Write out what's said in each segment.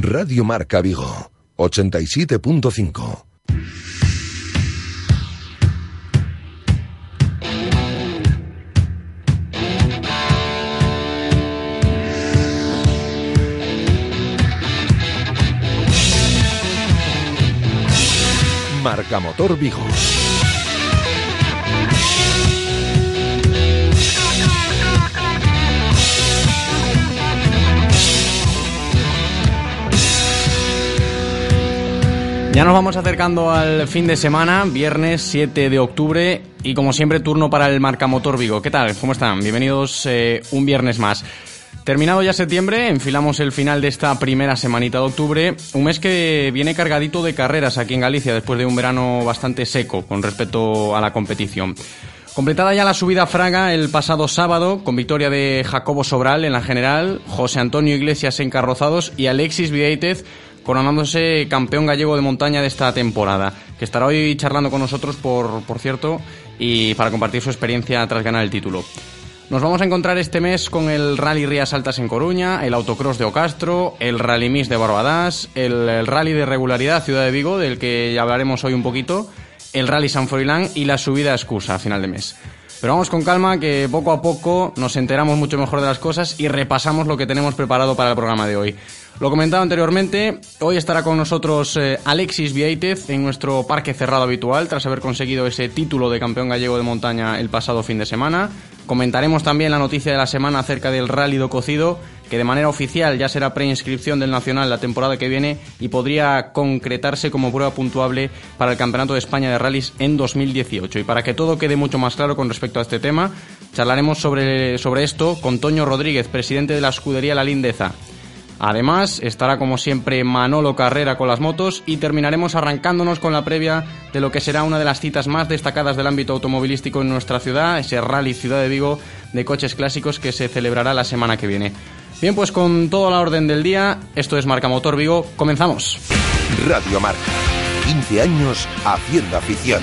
Radio Marca Vigo, 87.5. Marca Motor Vigo. Ya nos vamos acercando al fin de semana, viernes 7 de octubre y como siempre turno para el Marcamotor Vigo. ¿Qué tal? ¿Cómo están? Bienvenidos eh, un viernes más. Terminado ya septiembre, enfilamos el final de esta primera semanita de octubre, un mes que viene cargadito de carreras aquí en Galicia después de un verano bastante seco con respecto a la competición. Completada ya la subida a Fraga el pasado sábado, con victoria de Jacobo Sobral en la general, José Antonio Iglesias encarrozados y Alexis Vieitez coronándose campeón gallego de montaña de esta temporada, que estará hoy charlando con nosotros, por, por cierto, y para compartir su experiencia tras ganar el título. Nos vamos a encontrar este mes con el Rally Rías Altas en Coruña, el Autocross de Ocastro, el Rally Miss de Barbadas, el, Rally de Regularidad Ciudad de Vigo, del que ya hablaremos hoy un poquito, el Rally San Froilán y la subida a Excusa a final de mes. Pero vamos con calma, que poco a poco nos enteramos mucho mejor de las cosas y repasamos lo que tenemos preparado para el programa de hoy. Lo comentado anteriormente, hoy estará con nosotros eh, Alexis Vieitez en nuestro parque cerrado habitual tras haber conseguido ese título de campeón gallego de montaña el pasado fin de semana. Comentaremos también la noticia de la semana acerca del Rally do Cocido, que de manera oficial ya será preinscripción del Nacional la temporada que viene y podría concretarse como prueba puntuable para el Campeonato de España de Rallys en 2018. Y para que todo quede mucho más claro con respecto a este tema, charlaremos sobre, sobre esto con Toño Rodríguez, presidente de la escudería La Lindeza. Además, estará como siempre Manolo Carrera con las motos y terminaremos arrancándonos con la previa de lo que será una de las citas más destacadas del ámbito automovilístico en nuestra ciudad, ese Rally Ciudad de Vigo de coches clásicos que se celebrará la semana que viene. Bien, pues con toda la orden del día, esto es Marca Motor Vigo, comenzamos. Radio Marca, 15 años haciendo afición.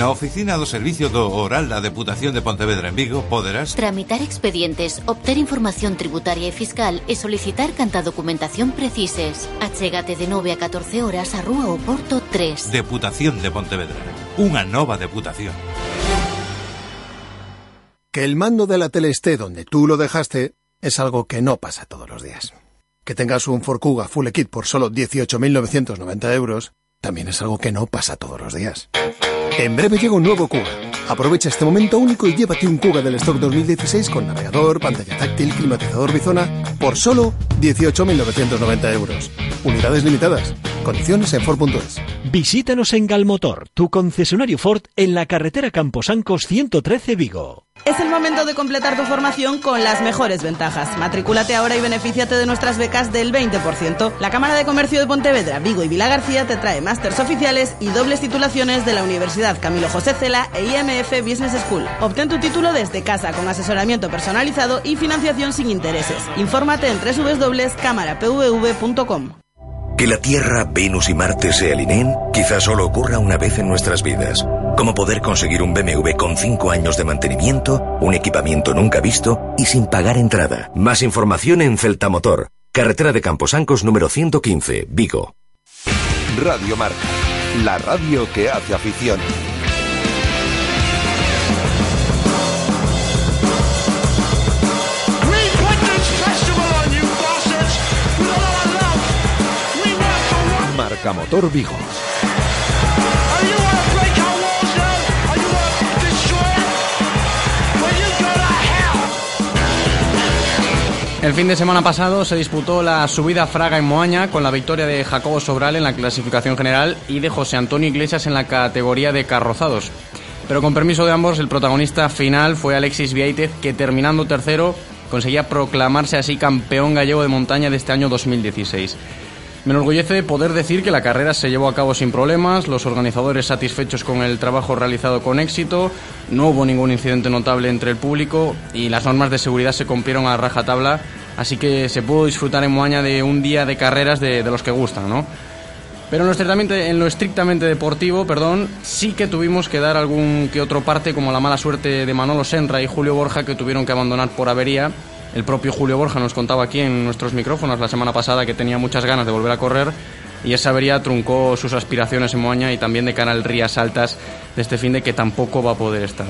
Na oficina do Servicio do Oral da Deputación de Pontevedra en Vigo poderás Tramitar expedientes, obter información tributaria e fiscal e solicitar canta documentación precises. Achégate de 9 a 14 horas a Rúa Oporto 3. Deputación de Pontevedra. Unha nova deputación. Que el mando de la tele esté donde tú lo dejaste es algo que no pasa todos los días. Que tengas un Ford Kuga Full Kit por solo 18.990 euros también es algo que no pasa todos los días. En breve llega un nuevo Kuga. Aprovecha este momento único y llévate un Kuga del stock 2016 con navegador, pantalla táctil, climatizador bizona por solo 18.990 euros. Unidades limitadas. Condiciones en Ford.es. Visítanos en Galmotor, tu concesionario Ford en la carretera Camposancos 113 Vigo. Es el momento de completar tu formación con las mejores ventajas. Matrículate ahora y benefíciate de nuestras becas del 20%. La Cámara de Comercio de Pontevedra, Vigo y Vila García te trae másters oficiales y dobles titulaciones de la Universidad Camilo José Cela e IMF Business School. Obtén tu título desde casa con asesoramiento personalizado y financiación sin intereses. Infórmate en www.cámarapvv.com. Que la Tierra, Venus y Marte se alineen quizás solo ocurra una vez en nuestras vidas. Como poder conseguir un BMW con 5 años de mantenimiento, un equipamiento nunca visto y sin pagar entrada. Más información en Celtamotor, carretera de Camposancos número 115, Vigo. Radio Marca, la radio que hace afición. Marca Motor Vigo. El fin de semana pasado se disputó la subida Fraga en Moaña con la victoria de Jacobo Sobral en la clasificación general y de José Antonio Iglesias en la categoría de carrozados. Pero con permiso de ambos, el protagonista final fue Alexis Vieitez, que terminando tercero conseguía proclamarse así campeón gallego de montaña de este año 2016. Me enorgullece poder decir que la carrera se llevó a cabo sin problemas, los organizadores satisfechos con el trabajo realizado con éxito, no hubo ningún incidente notable entre el público y las normas de seguridad se cumplieron a rajatabla, así que se pudo disfrutar en Moaña de un día de carreras de, los que gustan, ¿no? Pero en lo estrictamente deportivo, perdón, sí que tuvimos que dar algún que otro parte, como la mala suerte de Manolo Senra y Julio Borja, que tuvieron que abandonar por avería el propio Julio Borja nos contaba aquí en nuestros micrófonos la semana pasada que tenía muchas ganas de volver a correr y esa avería truncó sus aspiraciones en Moaña y también de cara al Rías Altas de este fin de que tampoco va a poder estar.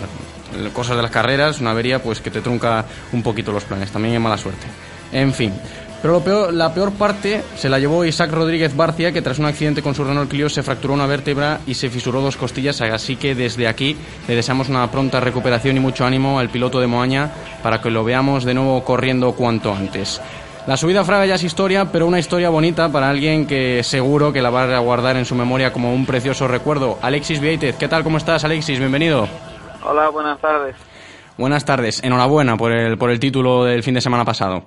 Cosas de las carreras, una avería pues que te trunca un poquito los planes, también es mala suerte. En fin, pero la peor parte se la llevó Isaac Rodríguez Barcia, que tras un accidente con su Renault Clio se fracturó una vértebra y se fisuró dos costillas, así que desde aquí le deseamos una pronta recuperación y mucho ánimo al piloto de Moaña para que lo veamos de nuevo corriendo cuanto antes. La subida a Fraga ya es historia, pero una historia bonita para alguien que seguro que la va a guardar en su memoria como un precioso recuerdo. Alexis Vieitez, ¿qué tal? ¿Cómo estás, Alexis? Bienvenido. Hola, buenas tardes. Buenas tardes. Enhorabuena por el, por el título del fin de semana pasado.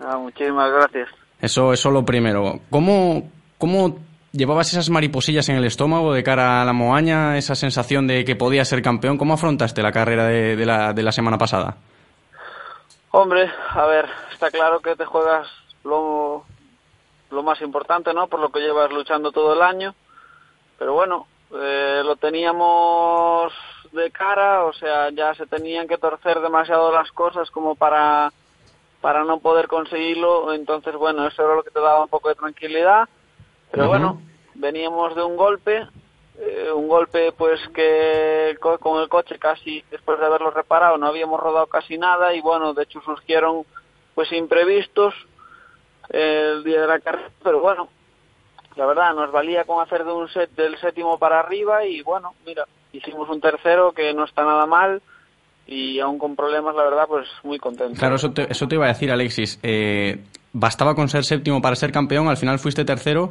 Ah, muchísimas gracias. Eso, es lo primero. ¿Cómo, ¿Cómo llevabas esas mariposillas en el estómago de cara a la Moaña, esa sensación de que podías ser campeón? ¿Cómo afrontaste la carrera de, de, la, de la semana pasada? Hombre, a ver, está claro que te juegas lo, lo más importante, ¿no? Por lo que llevas luchando todo el año. Pero bueno, eh, lo teníamos de cara, o sea, ya se tenían que torcer demasiado las cosas como para para no poder conseguirlo. Entonces, bueno, eso era lo que te daba un poco de tranquilidad. Pero bueno, veníamos de un golpe, eh, un golpe pues que con el coche casi después de haberlo reparado no habíamos rodado casi nada y bueno, de hecho surgieron pues imprevistos el día de la carrera, pero bueno, la verdad nos valía con hacer de un set del séptimo para arriba y bueno, mira, hicimos un tercero que no está nada mal y aún con problemas, la verdad, pues muy contento. Claro, eso te, eso te iba a decir, Alexis. Eh, bastaba con ser séptimo para ser campeón, al final fuiste tercero.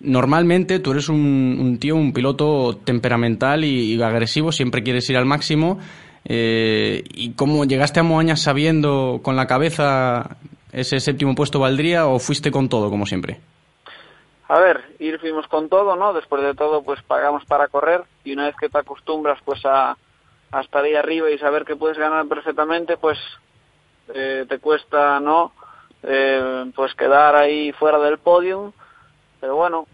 Normalmente tú eres un, tío, un piloto temperamental y, agresivo, siempre quieres ir al máximo. Eh, ¿Y cómo llegaste a Moaña sabiendo con la cabeza ese séptimo puesto valdría o fuiste con todo, como siempre? A ver, ir fuimos con todo, ¿no? Después de todo, pues pagamos para correr y una vez que te acostumbras, pues a, hasta ahí arriba y saber que puedes ganar perfectamente, pues eh, te cuesta, ¿no? Eh, pues quedar ahí fuera del podium. Pero bueno,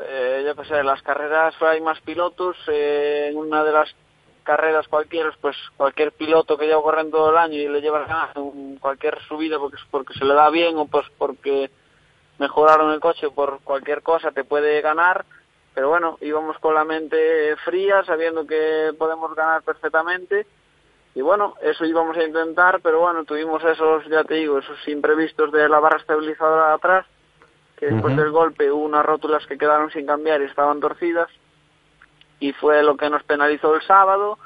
eh, yo qué sé, las carreras hay más pilotos. Eh, en una de las carreras cualquiera, pues cualquier piloto que lleva corriendo todo el año y le lleva ganar en cualquier subida porque, porque se le da bien o pues porque mejoraron el coche por cualquier cosa te puede ganar pero bueno, íbamos con la mente fría, sabiendo que podemos ganar perfectamente. Y bueno, eso íbamos a intentar, pero bueno, tuvimos esos, ya te digo, esos imprevistos de la barra estabilizadora de atrás, que después del golpe hubo unas rótulas que quedaron sin cambiar y estaban torcidas. Y fue lo que nos penalizó el sábado.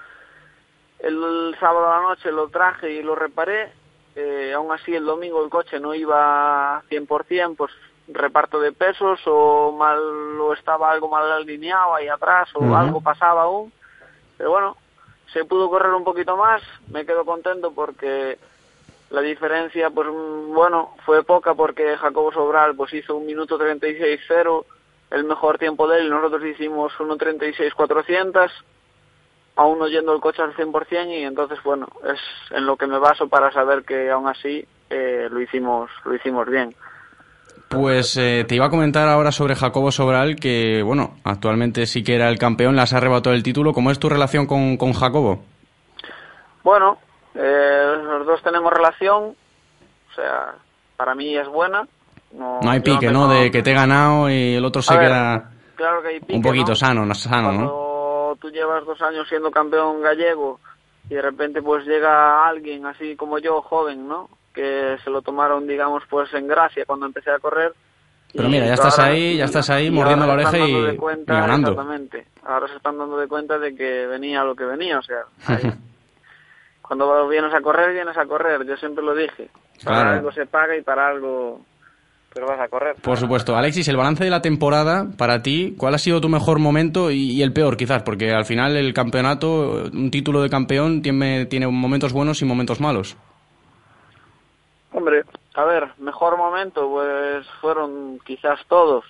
El, sábado a la noche lo traje y lo reparé. Eh, aún así, el domingo el coche no iba 100%, pues reparto de pesos o mal o estaba algo mal alineado ahí atrás o algo pasaba aún. Pero bueno, se pudo correr un poquito más, me quedo contento porque la diferencia, pues bueno, fue poca porque Jacobo Sobral pues hizo un minuto 36-0, el mejor tiempo de él, nosotros hicimos 1.36-400, aún no yendo el coche al 100% y entonces bueno, es en lo que me baso para saber que aún así eh, lo hicimos lo hicimos bien. Pues eh, te iba a comentar ahora sobre Jacobo Sobral, que bueno, actualmente sí que era el campeón, las ha arrebatado el título. ¿Cómo es tu relación con, con Jacobo? Bueno, eh, los dos tenemos relación, o sea, para mí es buena. No, hay pique, ¿no? De que te he ganado y el otro se queda claro que hay pique, un poquito sano, no sano, Cuando tú llevas dos años siendo campeón gallego y de repente pues llega alguien así como yo, joven, ¿no? Que se lo tomaron, digamos, pues en gracia cuando empecé a correr. Pero mira, ya estás ahí, ya estás ahí mordiendo la oreja y, ganando. Exactamente. Ahora se están dando de cuenta de que venía lo que venía, o sea, cuando vienes a correr, vienes a correr, yo siempre lo dije. Para algo se paga y para algo pero vas a correr. Por supuesto. Alexis, el balance de la temporada para ti, ¿cuál ha sido tu mejor momento y, el peor quizás? Porque al final el campeonato, un título de campeón tiene, tiene momentos buenos y momentos malos. A ver, mejor momento, pues fueron quizás todos.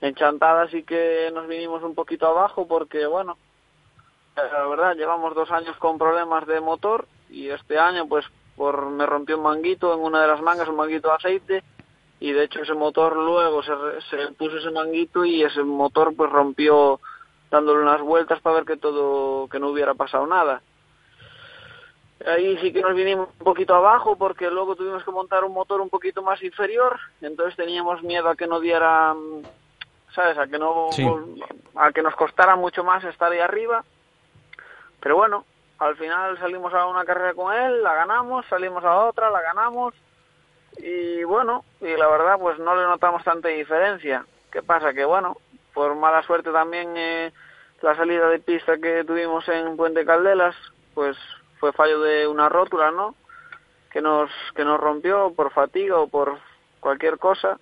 En Chantada sí que nos vinimos un poquito abajo porque, bueno, la verdad, llevamos dos años con problemas de motor y este año, pues, por me rompió un manguito en una de las mangas, un manguito de aceite, y de hecho ese motor luego se, se puso ese manguito y ese motor pues rompió dándole unas vueltas para ver que todo, que no hubiera pasado nada. Ahí sí que nos vinimos un poquito abajo porque luego tuvimos que montar un motor un poquito más inferior, entonces teníamos miedo a que no diera, ¿sabes? A que no, a que nos costara mucho más estar ahí arriba. Pero bueno, al final salimos a una carrera con él, la ganamos, salimos a otra, la ganamos y bueno, y la verdad pues no le notamos tanta diferencia. ¿Qué pasa? Que bueno, por mala suerte también eh, la salida de pista que tuvimos en Puente Caldelas, pues fue fallo de una rótula, ¿no? Que nos, que nos rompió por fatiga o por cualquier cosa.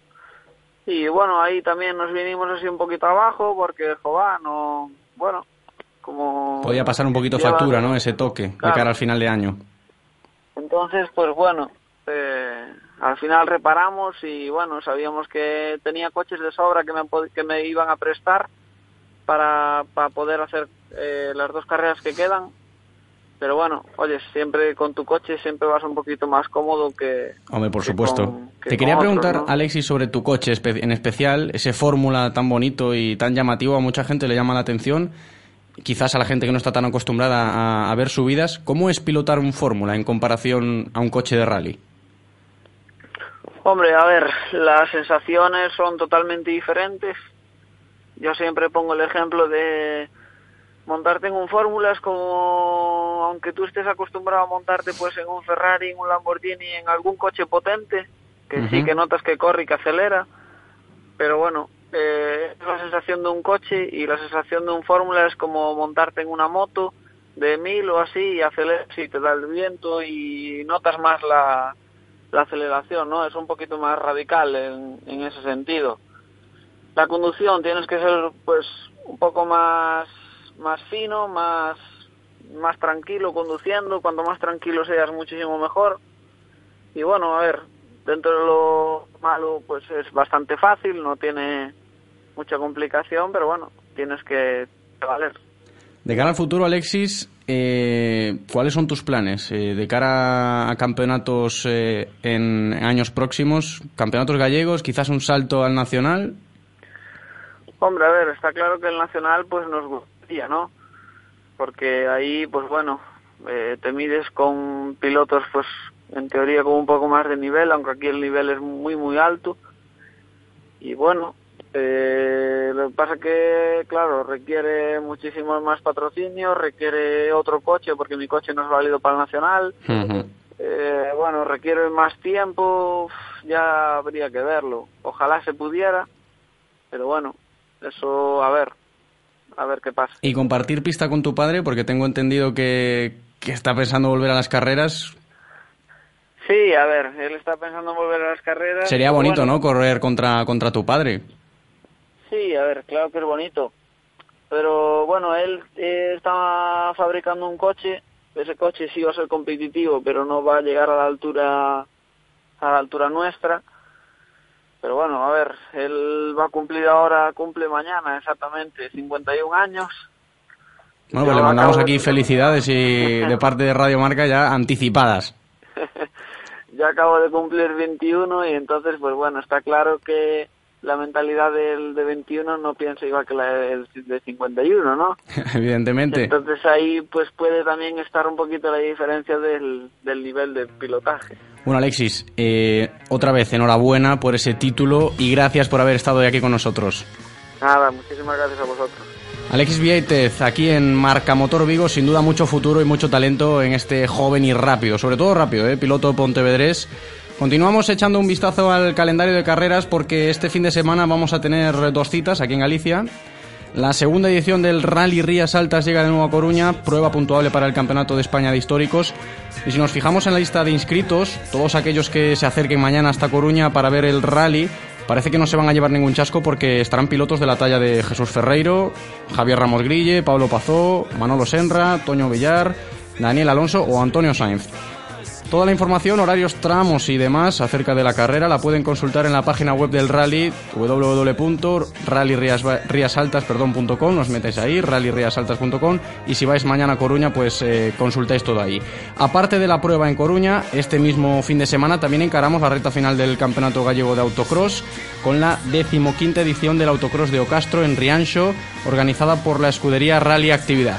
Y bueno, ahí también nos vinimos así un poquito abajo porque, joder, no, bueno, como... Podía pasar un poquito factura, ¿no? Ese toque de cara al final de año. Entonces, pues bueno, eh, al final reparamos y bueno, sabíamos que tenía coches de sobra que me, que me iban a prestar para, para poder hacer eh, las dos carreras que quedan pero bueno, oye, siempre con tu coche siempre vas un poquito más cómodo que... Hombre, por supuesto. Te quería preguntar, Alexis, sobre tu coche en especial, ese fórmula tan bonito y tan llamativo, a mucha gente le llama la atención, quizás a la gente que no está tan acostumbrada a, ver subidas. ¿Cómo es pilotar un fórmula en comparación a un coche de rally? Hombre, a ver, las sensaciones son totalmente diferentes. Yo siempre pongo el ejemplo de montarte en un Fórmula es como, aunque tú estés acostumbrado a montarte pues en un Ferrari, en un Lamborghini, en algún coche potente, que sí que notas que corre y que acelera, pero bueno, eh, es la sensación de un coche y la sensación de un Fórmula es como montarte en una moto de mil o así y aceleras y te da el viento y notas más la, la aceleración, ¿no? Es un poquito más radical en, en ese sentido. La conducción tienes que ser pues un poco más más fino, más, más tranquilo conduciendo. Cuanto más tranquilo seas, muchísimo mejor. Y bueno, a ver, dentro de lo malo, pues es bastante fácil, no tiene mucha complicación, pero bueno, tienes que valer. De cara al futuro, Alexis, eh, ¿cuáles son tus planes? Eh, de cara a campeonatos eh, en años próximos, campeonatos gallegos, quizás un salto al nacional. Hombre, a ver, está claro que el nacional pues nos ¿no? Porque ahí, pues bueno, eh, te mides con pilotos, pues en teoría con un poco más de nivel, aunque aquí el nivel es muy, muy alto. Y bueno, eh, lo que pasa que, claro, requiere muchísimo más patrocinio, requiere otro coche, porque mi coche no es válido para el nacional. eh, bueno, requiere más tiempo, ya habría que verlo. Ojalá se pudiera, pero bueno, eso, a ver, a ver qué pasa. Y compartir pista con tu padre, porque tengo entendido que, que está pensando volver a las carreras. Sí, a ver, él está pensando volver a las carreras. Sería bonito, ¿no? Correr contra, contra tu padre. Sí, a ver, claro que es bonito. Pero bueno, él eh, está fabricando un coche. Ese coche sí va a ser competitivo, pero no va a llegar a la altura a la altura nuestra pero bueno, a ver, él va a cumplir ahora, cumple mañana exactamente 51 años. Bueno, pues le mandamos aquí felicidades y de parte de Radio Marca ya anticipadas. ya acabo de cumplir 21 y entonces, pues bueno, está claro que la mentalidad del de 21 no piensa igual que la del de 51, ¿no? Evidentemente. Entonces ahí pues puede también estar un poquito la diferencia del, del nivel de pilotaje. Bueno, Alexis, eh, otra vez enhorabuena por ese título y gracias por haber estado hoy aquí con nosotros. Nada, muchísimas gracias a vosotros. Alexis Vieitez, aquí en Marca Motor Vigo, sin duda mucho futuro y mucho talento en este joven y rápido, sobre todo rápido, ¿eh? piloto pontevedrés. Continuamos echando un vistazo al calendario de carreras porque este fin de semana vamos a tener dos citas aquí en Galicia. La segunda edición del Rally Rías Altas llega de nuevo a Coruña, prueba puntuable para el Campeonato de España de Históricos. Y si nos fijamos en la lista de inscritos, todos aquellos que se acerquen mañana hasta Coruña para ver el rally, parece que no se van a llevar ningún chasco porque estarán pilotos de la talla de Jesús Ferreiro, Javier Ramos Grille, Pablo Pazó, Manolo Senra, Toño Villar, Daniel Alonso o Antonio Sainz. Toda la información, horarios, tramos y demás acerca de la carrera la pueden consultar en la página web del rally www.rallyriasaltas.com Nos metéis ahí, rallyriasaltas.com y si vais mañana a Coruña pues eh, consultáis todo ahí. Aparte de la prueba en Coruña, este mismo fin de semana también encaramos la recta final del Campeonato Gallego de Autocross con la decimoquinta edición del Autocross de Ocastro en Riancho, organizada por la escudería Rally Actividad.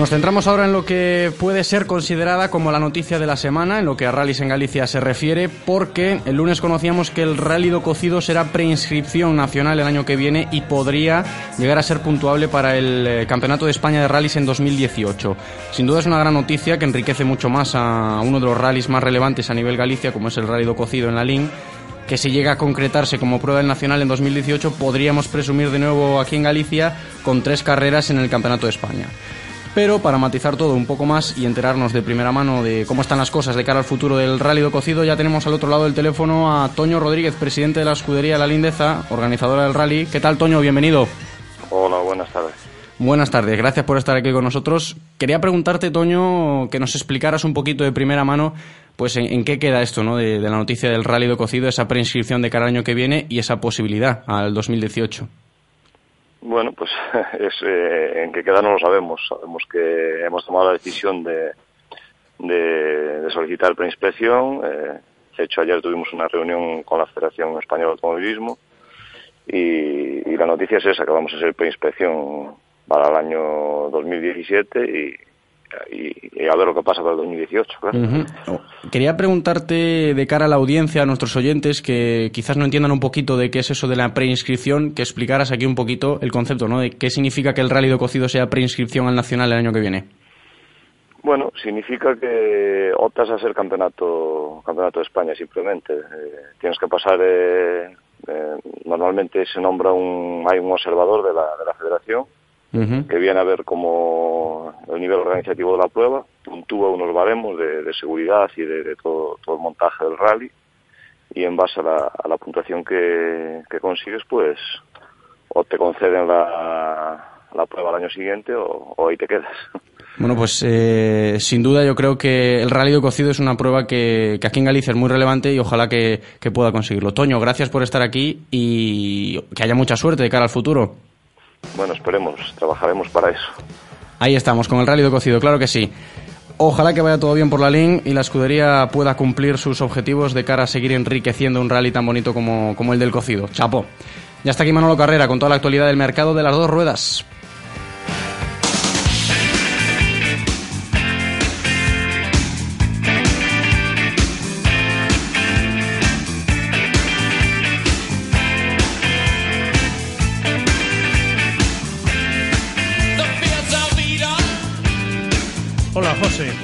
Nos centramos ahora en lo que puede ser considerada como la noticia de la semana, en lo que a rallies en Galicia se refiere, porque el lunes conocíamos que el rally do cocido será preinscripción nacional el año que viene y podría llegar a ser puntuable para el eh, Campeonato de España de Rallys en 2018. Sin duda es una gran noticia que enriquece mucho más a uno de los rallies más relevantes a nivel Galicia, como es el rally do cocido en la LIN que si llega a concretarse como prueba del Nacional en 2018, podríamos presumir de nuevo aquí en Galicia con tres carreras en el Campeonato de España. Pero para matizar todo un poco más y enterarnos de primera mano de cómo están las cosas de cara al futuro del Rally do Cocido, ya tenemos al otro lado del teléfono a Toño Rodríguez, presidente de la escudería La Lindeza, organizadora del rally. ¿Qué tal, Toño? Bienvenido. Hola, buenas tardes. Buenas tardes, gracias por estar aquí con nosotros. Quería preguntarte, Toño, que nos explicaras un poquito de primera mano pues en, qué queda esto ¿no? De, de, la noticia del Rally do Cocido, esa preinscripción de cada año que viene y esa posibilidad al 2018. Bueno, pues es, eh, en qué queda no lo sabemos. Sabemos que hemos tomado la decisión de, de, solicitar preinspección. Eh, de hecho, ayer tuvimos una reunión con la Federación Española de Automovilismo y, y la noticia es esa, que vamos a hacer preinspección para el año 2017 y, y, a ver lo que pasa para el 2018. Quería preguntarte de cara a la audiencia, a nuestros oyentes, que quizás no entiendan un poquito de qué es eso de la preinscripción, que explicaras aquí un poquito el concepto, ¿no? De qué significa que el Rally de Cocido sea preinscripción al Nacional el año que viene. Bueno, significa que optas a ser campeonato, campeonato de España simplemente. Eh, tienes que pasar, eh, eh, normalmente se nombra un, hay un observador de la, de la federación que viene a ver como el nivel organizativo de la prueba, puntúa unos baremos de, seguridad y de, todo, todo, el montaje del rally y en base a la, a la puntuación que, que, consigues, pues o te conceden la, la prueba al año siguiente o, ahí te quedas. Bueno, pues eh, sin duda yo creo que el rally de cocido es una prueba que, que aquí en Galicia es muy relevante y ojalá que, que pueda conseguirlo. Toño, gracias por estar aquí y que haya mucha suerte de cara al futuro. Bueno, esperemos, trabajaremos para eso. Ahí estamos, con el rally de cocido, claro que sí. Ojalá que vaya todo bien por la LIN y la escudería pueda cumplir sus objetivos de cara a seguir enriqueciendo un rally tan bonito como, como el del cocido. Chapo. Ya está aquí Manolo Carrera con toda la actualidad del mercado de las dos ruedas.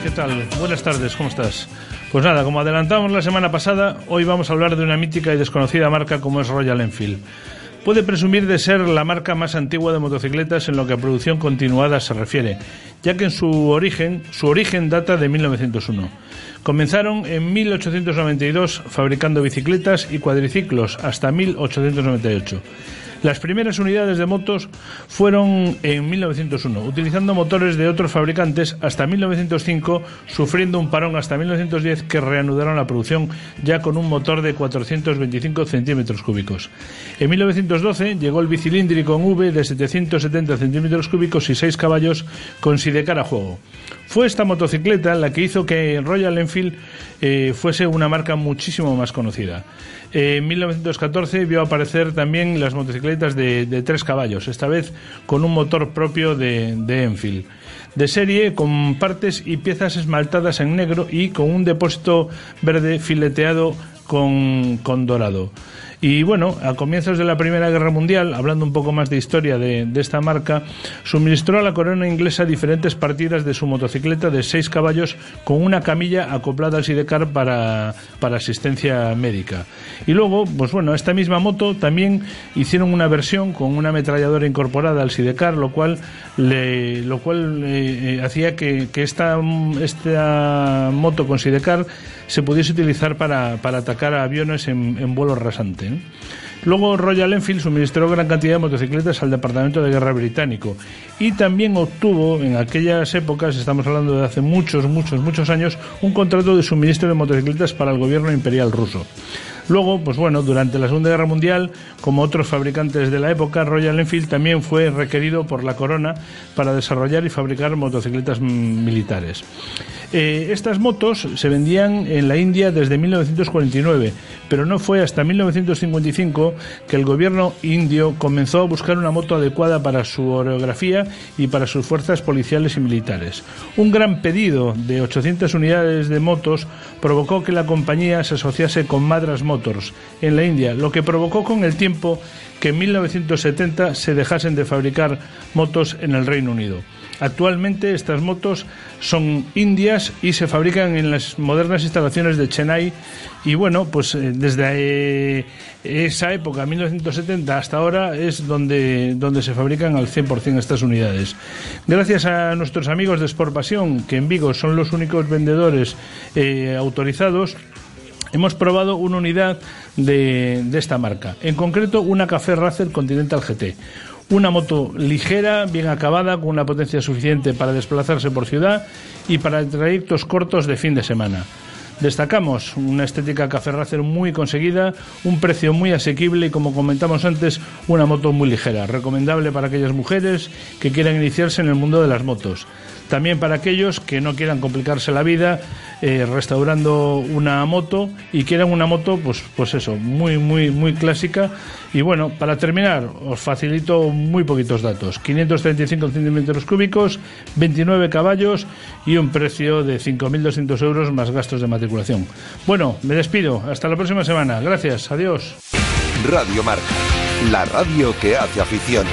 ¿Qué tal? Buenas tardes, ¿cómo estás? Pues nada, como adelantamos la semana pasada, hoy vamos a hablar de una mítica y desconocida marca como es Royal Enfield. Puede presumir de ser la marca más antigua de motocicletas en lo que a producción continuada se refiere, ya que en su origen, su origen data de 1901. Comenzaron en 1892 fabricando bicicletas y cuadriciclos hasta 1898. Las primeras unidades de motos fueron en 1901, utilizando motores de otros fabricantes hasta 1905, sufriendo un parón hasta 1910 que reanudaron la producción ya con un motor de 425 centímetros cúbicos. En 1912 llegó el bicilíndrico en V de 770 centímetros cúbicos y 6 caballos con sidecar a juego. Fue esta motocicleta la que hizo que Royal Enfield eh, fuese una marca muchísimo más conocida. en 1914 vio aparecer también las motocicletas de, tres caballos, esta vez con un motor propio de, de Enfield de serie con partes y piezas esmaltadas en negro y con un depósito verde fileteado con, con dorado. Y bueno, a comienzos de la Primera Guerra Mundial, hablando un poco más de historia de, esta marca, suministró a la corona inglesa diferentes partidas de su motocicleta de seis caballos con una camilla acoplada al sidecar para, para asistencia médica. Y luego, pues bueno, esta misma moto también hicieron una versión con una ametralladora incorporada al sidecar, lo cual, le, lo cual eh, eh, hacía que, que esta, esta moto con sidecar se pudiese utilizar para, para atacar a aviones en, vuelo rasante. Luego Royal Enfield suministró gran cantidad de motocicletas al Departamento de Guerra británico y también obtuvo en aquellas épocas, estamos hablando de hace muchos, muchos, muchos años, un contrato de suministro de motocicletas para el gobierno imperial ruso. Luego, pues bueno, durante la Segunda Guerra Mundial, como otros fabricantes de la época, Royal Enfield también fue requerido por la corona para desarrollar y fabricar motocicletas militares. Eh, estas motos se vendían en la India desde 1949, pero no fue hasta 1955 que el gobierno indio comenzó a buscar una moto adecuada para su orografía y para sus fuerzas policiales y militares. Un gran pedido de 800 unidades de motos provocó que la compañía se asociase con Madras Motors en la India, lo que provocó con el tiempo que en 1970 se dejasen de fabricar motos en el Reino Unido. Actualmente estas motos son indias y se fabrican en las modernas instalaciones de Chennai. Y bueno, pues eh, desde eh, esa época, 1970 hasta ahora, es donde, donde se fabrican al 100% estas unidades. Gracias a nuestros amigos de Sport Pasión, que en Vigo son los únicos vendedores eh, autorizados, hemos probado una unidad de, de, esta marca, en concreto una Café Racer Continental GT una moto ligera, bien acabada, con una potencia suficiente para desplazarse por ciudad y para trayectos cortos de fin de semana. Destacamos una estética café muy conseguida, un precio muy asequible y, como comentamos antes, una moto muy ligera, recomendable para aquellas mujeres que quieran iniciarse en el mundo de las motos. También para aquellos que no quieran complicarse la vida eh, restaurando una moto y quieran una moto, pues, pues eso, muy, muy, muy clásica. Y bueno, para terminar, os facilito muy poquitos datos. 535 centímetros cúbicos, 29 caballos y un precio de 5.200 euros más gastos de matriculación. Bueno, me despido. Hasta la próxima semana. Gracias. Adiós. Radio Marca, la radio que hace afición.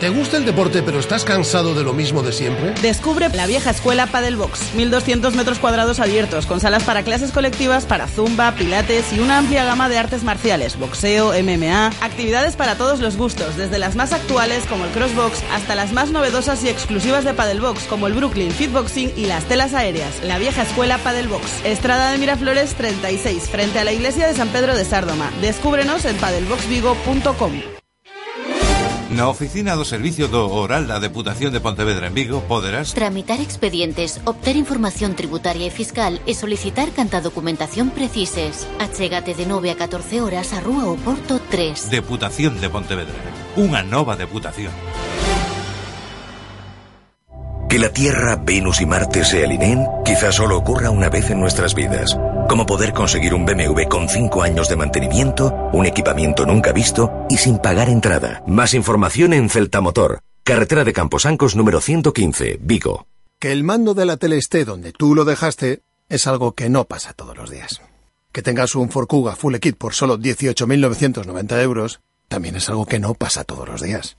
¿Te gusta el deporte pero estás cansado de lo mismo de siempre? Descubre la vieja escuela Padelbox. 1200 metros cuadrados abiertos, con salas para clases colectivas, para zumba, pilates y una amplia gama de artes marciales, boxeo, MMA, actividades para todos los gustos, desde las más actuales como el crossbox hasta las más novedosas y exclusivas de Padelbox como el Brooklyn Fitboxing y las telas aéreas. La vieja escuela Padelbox. Estrada de Miraflores 36, frente a la iglesia de San Pedro de Sárdoma. Descúbrenos en padelboxvigo.com. Na oficina do Servicio do Oral da Deputación de Pontevedra en Vigo poderás Tramitar expedientes, obter información tributaria e fiscal e solicitar canta documentación precises. Achégate de 9 a 14 horas a Rúa o Porto 3. Deputación de Pontevedra. Unha nova deputación. Que la Tierra, Venus y Marte se alineen quizás solo ocurra una vez en nuestras vidas. Como poder conseguir un BMW con 5 años de mantenimiento, un equipamiento nunca visto y sin pagar entrada. Más información en Celta Motor, carretera de Camposancos número 115, Vigo. Que el mando de la tele esté donde tú lo dejaste es algo que no pasa todos los días. Que tengas un Ford Kuga Full Kit por solo 18.990 euros también es algo que no pasa todos los días.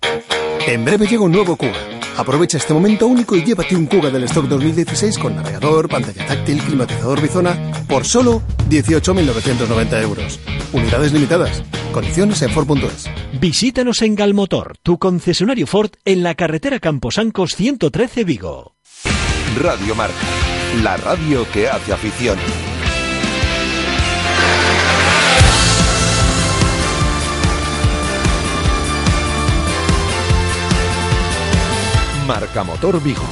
En breve llega un nuevo Kuga. Aprovecha este momento único y llévate un Kuga del stock 2016 con navegador, pantalla táctil, climatizador bizona por solo 18.990 euros. Unidades limitadas. Condiciones en Ford.es. Visítanos en Galmotor, tu concesionario Ford en la carretera Camposancos 113 Vigo. Radio Marca, la radio que hace afición. Marca Motor Vigo.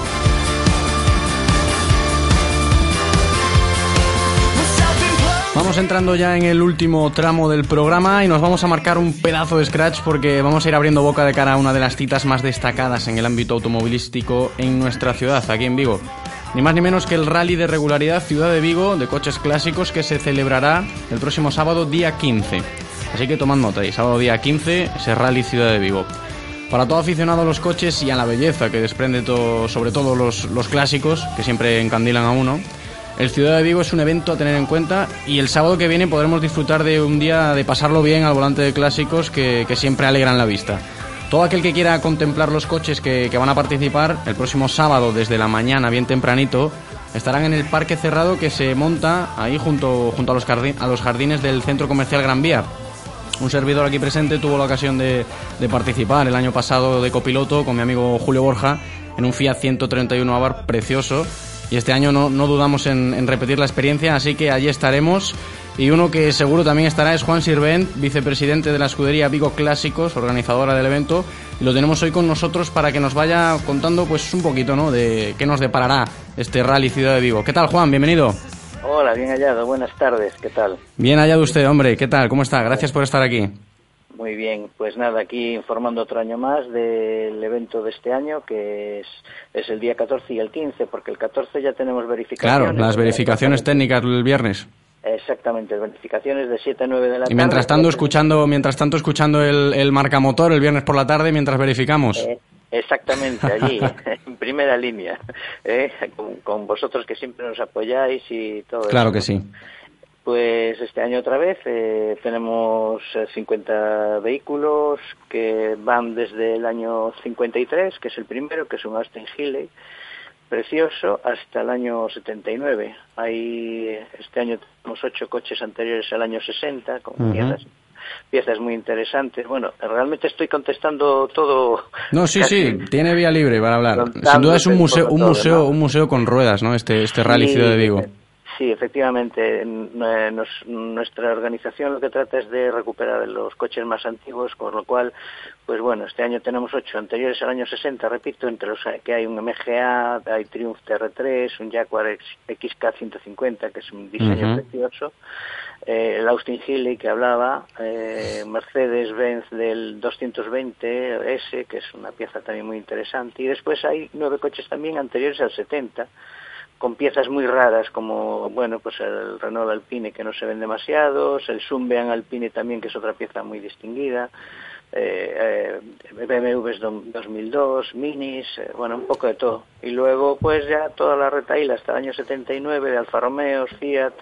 Vamos entrando ya en el último tramo del programa y nos vamos a marcar un pedazo de scratch porque vamos a ir abriendo boca de cara a una de las citas más destacadas en el ámbito automovilístico en nuestra ciudad, aquí en Vigo. Ni más ni menos que el Rally de Regularidad Ciudad de Vigo de coches clásicos que se celebrará el próximo sábado día 15. Así que tomad nota, y sábado día 15 ese Rally Ciudad de Vigo. Para todo aficionado a los coches y a la belleza que desprende sobre todo los, clásicos, que siempre encandilan a uno, el Ciudad de Vigo es un evento a tener en cuenta y el sábado que viene podremos disfrutar de un día de pasarlo bien al volante de clásicos que, siempre alegran la vista. Todo aquel que quiera contemplar los coches que, van a participar el próximo sábado desde la mañana, bien tempranito, estarán en el parque cerrado que se monta ahí junto, junto a, los a los jardines del Centro Comercial Gran Vía. Un servidor aquí presente tuvo la ocasión de, participar el año pasado de copiloto con mi amigo Julio Borja en un Fiat 131 Abarth precioso y este año no, no dudamos en, en, repetir la experiencia, así que allí estaremos. Y uno que seguro también estará es Juan Sirvent, vicepresidente de la escudería Vigo Clásicos, organizadora del evento, y lo tenemos hoy con nosotros para que nos vaya contando pues un poquito ¿no? de qué nos deparará este Rally Ciudad de Vigo. ¿Qué tal Juan? Bienvenido. Hola, bien hallado, buenas tardes, ¿qué tal? Bien hallado usted, hombre, ¿qué tal? ¿Cómo está? Gracias por estar aquí. Muy bien, pues nada, aquí informando otro año más del evento de este año, que es, es el día 14 y el 15, porque el 14 ya tenemos verificaciones. Claro, las verificaciones técnicas el viernes. Exactamente, verificaciones de 7 a 9 de la tarde. Y mientras tanto escuchando, mientras tanto escuchando el, el marcamotor el viernes por la tarde mientras verificamos. Eh, exactamente, allí, en primera línea, eh, con, con, vosotros que siempre nos apoyáis y todo Claro eso. que sí. Pues este año otra vez eh, tenemos 50 vehículos que van desde el año 53, que es el primero, que es un Austin Healey, precioso, hasta el año 79. Hay, este año tenemos ocho coches anteriores al año 60, con uh -huh. Piezas, muy interesantes. Bueno, realmente estoy contestando todo. No, sí, sí, tiene vía libre para hablar. Sin duda es un museo, un museo, todo, ¿no? un museo con ruedas, ¿no? Este, este Rally Ciudad de Vigo. Sí, efectivamente. Nos, nuestra organización lo que trata es de recuperar los coches más antiguos, con lo cual, pues bueno, este año tenemos ocho anteriores al año 60, repito, entre los que hay un MGA, hay Triumph TR3, un Jaguar XK150, que es un diseño uh -huh. precioso, eh, el Austin Healey que hablaba, eh, Mercedes-Benz del 220S, que es una pieza también muy interesante, y después hay nueve coches también anteriores al 70, con piezas muy raras como bueno pues el Renault Alpine que no se ven demasiados el Sunbeam Alpine también que es otra pieza muy distinguida eh, eh, BMWs 2002 Minis eh, bueno un poco de todo. Y luego pues ya toda la retail hasta el año 79 de Alfa Romeo Fiat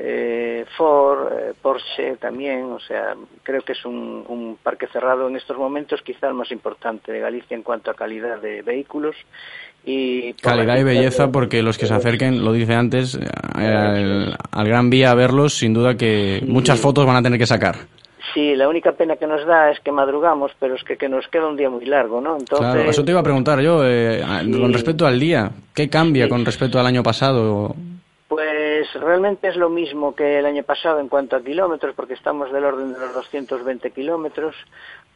eh, Ford, eh, Porsche también, o sea, creo que es un, un, parque cerrado en estos momentos, quizá el más importante de Galicia en cuanto a calidad de vehículos. Y calidad y belleza, de... porque los que se acerquen, lo dice antes, eh, al, al, Gran Vía a verlos, sin duda que muchas fotos van a tener que sacar. Sí, la única pena que nos da es que madrugamos, pero es que, que nos queda un día muy largo, ¿no? Entonces... Claro, eso te iba a preguntar yo, eh, sí. con respecto al día, ¿qué cambia sí. con respecto al año pasado? Pues realmente es lo mismo que el año pasado en cuanto a kilómetros, porque estamos del orden de los 220 kilómetros,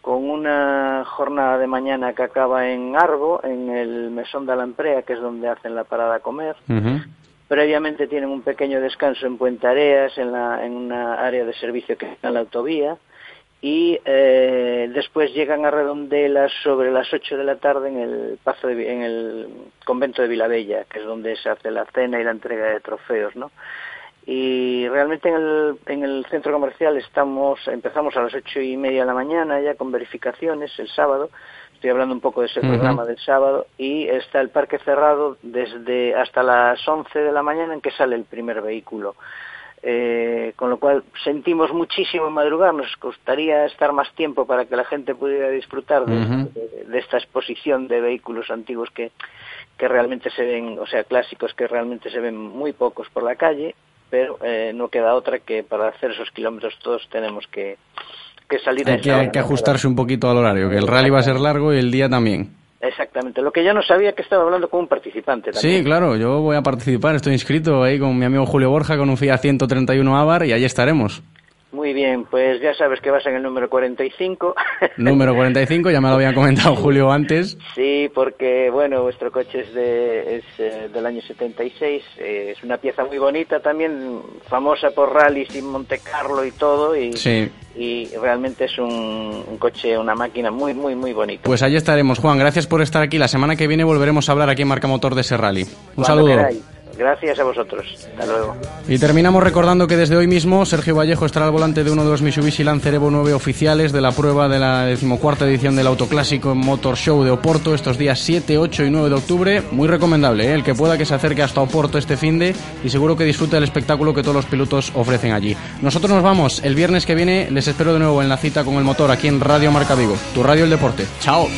con una jornada de mañana que acaba en Arbo, en el Mesón de la Amprea, que es donde hacen la parada a comer. Uh -huh. Previamente tienen un pequeño descanso en Puente Areas, en, la, en una área de servicio que está en la autovía, y eh, después llegan a Redondelas sobre las 8 de la tarde en el paso de, en el convento de Vilabella, que es donde se hace la cena y la entrega de trofeos, ¿no? Y realmente en el, en el centro comercial estamos, empezamos a las ocho y media de la mañana ya con verificaciones el sábado, estoy hablando un poco de ese uh -huh. programa del sábado, y está el parque cerrado desde hasta las 11 de la mañana en que sale el primer vehículo. Eh, con lo cual sentimos muchísimo madrugar, nos gustaría estar más tiempo para que la gente pudiera disfrutar de, uh -huh. de, de esta exposición de vehículos antiguos que, que realmente se ven, o sea, clásicos que realmente se ven muy pocos por la calle, pero eh, no queda otra que para hacer esos kilómetros todos tenemos que, que salir hay a que, hay que ajustarse un poquito al horario, que el rally va a ser largo y el día también. Exactamente. Lo que yo no sabía que estaba hablando con un participante también. Sí, claro. Yo voy a participar. Estoy inscrito ahí con mi amigo Julio Borja con un Fiat 131 Abar y ahí estaremos. Muy bien, pues ya sabes que vas en el número 45. Número 45, ya me lo había comentado Julio antes. Sí, porque, bueno, vuestro coche es, de, es eh, del año 76, eh, es una pieza muy bonita también, famosa por rallies y Monte Carlo y todo, y, sí. y realmente es un, un, coche, una máquina muy, muy, muy bonita. Pues allí estaremos, Juan, gracias por estar aquí. La semana que viene volveremos a hablar aquí en Marca Motor de ese rally. Un Cuando saludo. Queráis. Gracias a vosotros. Hasta luego. Y terminamos recordando que desde hoy mismo Sergio Vallejo estará al volante de uno de los Mitsubishi Lancer Evo 9 oficiales de la prueba de la decimocuarta edición del Autoclásico Motor Show de Oporto estos días 7, 8 y 9 de octubre. Muy recomendable, ¿eh? el que pueda que se acerque hasta Oporto este fin de y seguro que disfrute del espectáculo que todos los pilotos ofrecen allí. Nosotros nos vamos el viernes que viene. Les espero de nuevo en la cita con el motor aquí en Radio Marca Vigo, tu radio el deporte. Chao.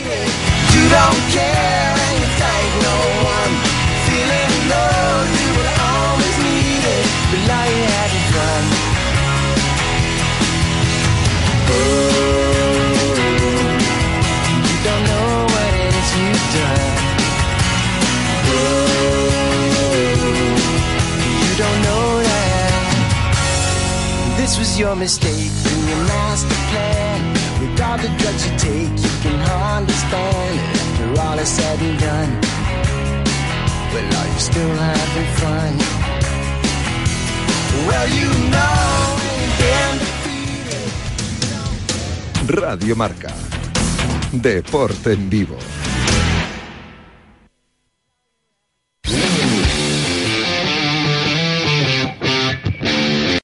Your mistake in your master plan. With all the drugs you take, you can understand. After all is said and done, well, are you still having fun? Well, you know, Radio Marca. Deporte en vivo.